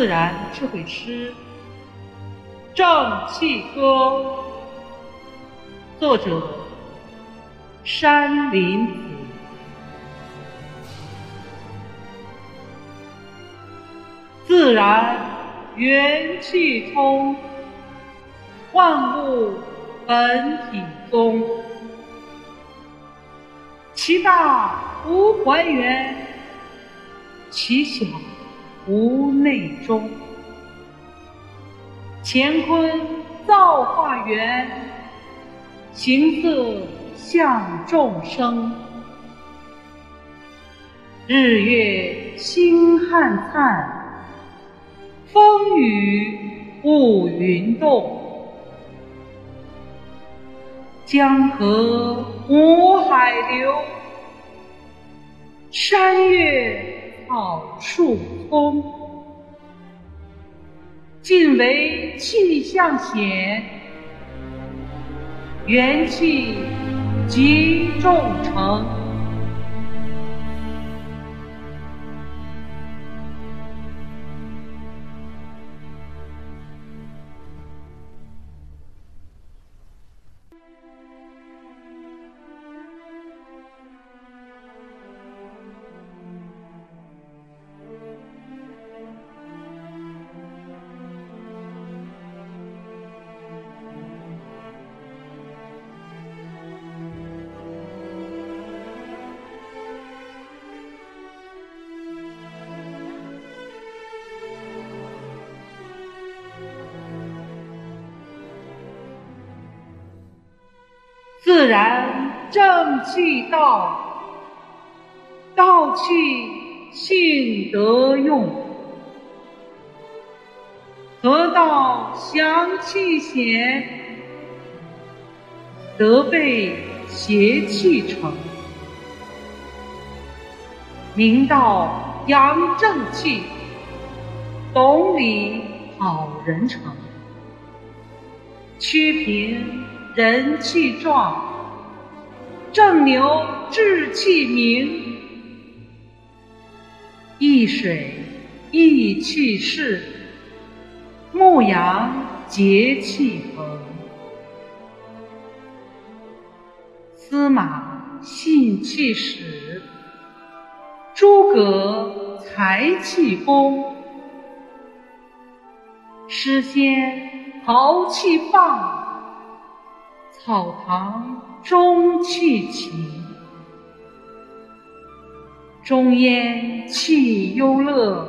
自然智慧诗《正气歌》，作者山林子。自然元气通，万物本体宗。其大无还原，其小。无内中，乾坤造化源，形色象众生。日月星汉灿，风雨雾云动。江河湖海流，山岳。草树葱，尽为气象显，元气集众成。自然正气道，道气性德用，得道祥气显，德备邪气成，明道扬正气，懂理好人成，曲平。人气壮，正牛志气明，一水益气势，牧羊节气恒，司马信气始，诸葛才气功，诗仙豪气放。草堂中气起，中烟气幽乐，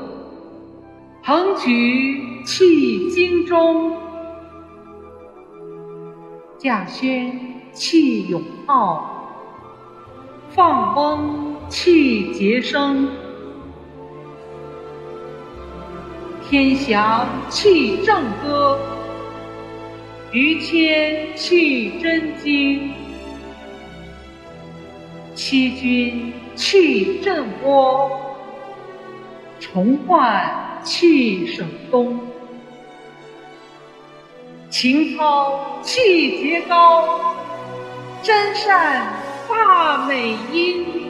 横举气精中，稼轩气永浩，放翁气节生，天祥气正歌。于谦气真经，七军气震窝，重焕气省东，情操气节高，真善大美音。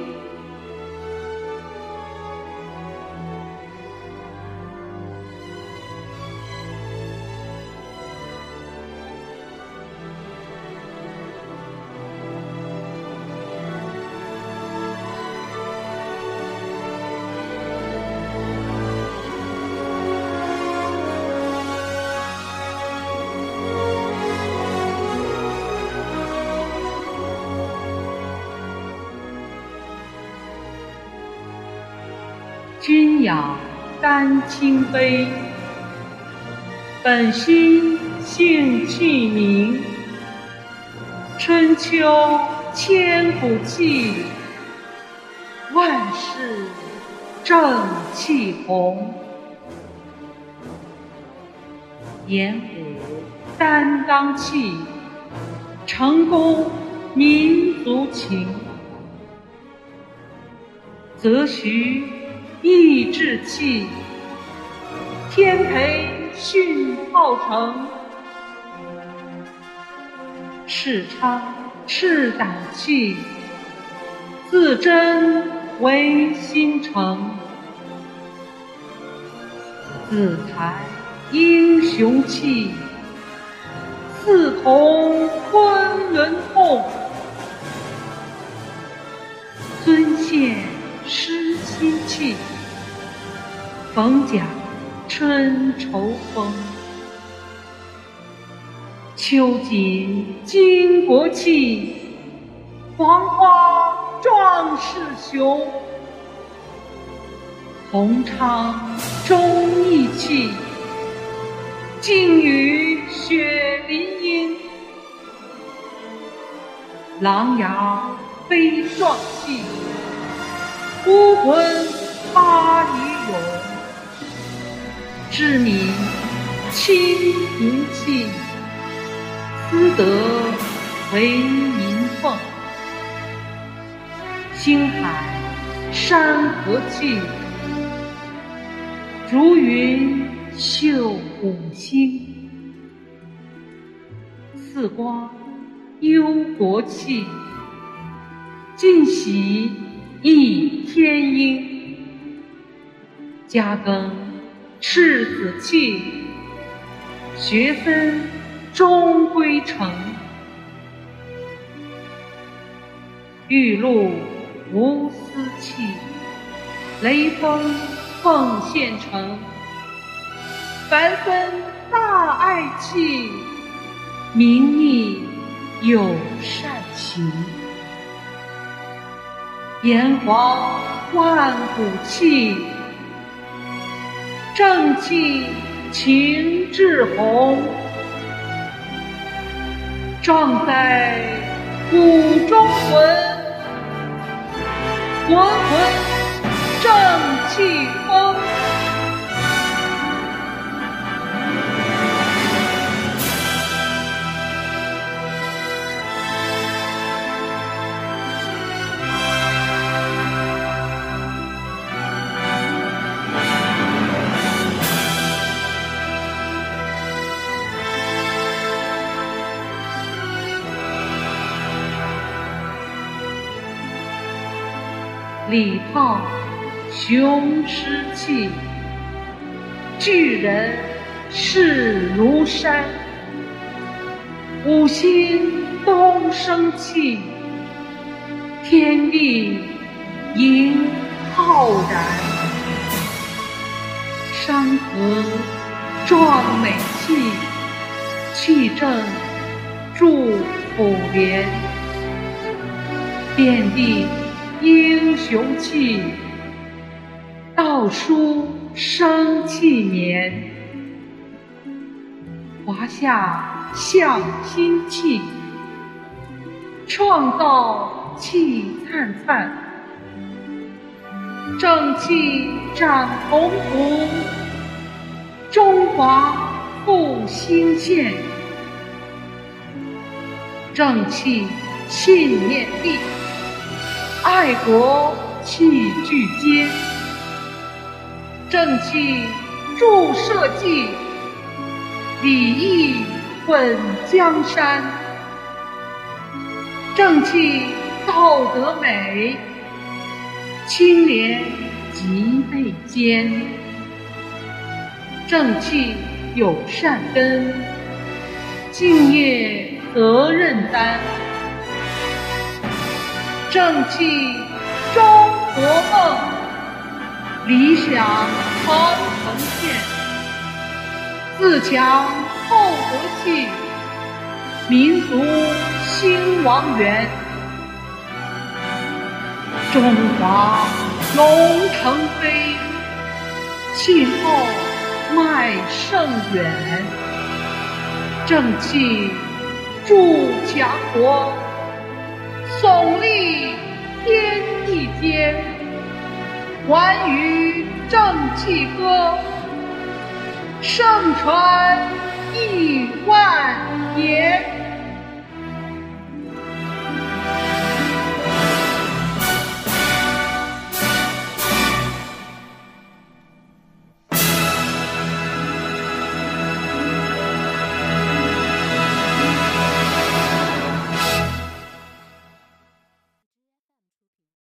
君养丹青杯，本心性气明。春秋千古气，万世正气红。演武担当气，成功民族情。则徐。意志气，天培训浩成；赤昌赤胆气，自珍为心诚。自才英雄气，四同昆仑痛。逢甲春愁风。秋瑾巾帼气，黄花壮士雄。红昌忠义气，劲与血淋英。琅琊悲壮气，孤魂八里。知民清平气，思德为民凤。星海山河气。竹云秀五星，四光忧国气，尽喜忆天英。嘉庚赤子气，学分终归成。玉露无私气，雷锋。奉献成，凡分大爱气，民意有善情，炎黄万古气，正气情志宏，壮哉骨中魂，魂魂。正气风。李浩。雄狮气，巨人势如山；五星东升气，天地迎浩然。山河壮美气，气正祝普连；遍地英雄气。道书生气年，华夏向心气，创造气灿灿，正气展宏图，中华复兴线，正气信念力，爱国气聚坚。正气铸社稷，礼义稳江山；正气道德美，清廉脊背坚；正气有善根，敬业责任担；正气中国梦。理想长城线，自强厚国气，民族兴亡源。中华龙腾飞，气候迈胜远。正气筑强国，耸立天地间。寰宇正气歌，盛传亿万年。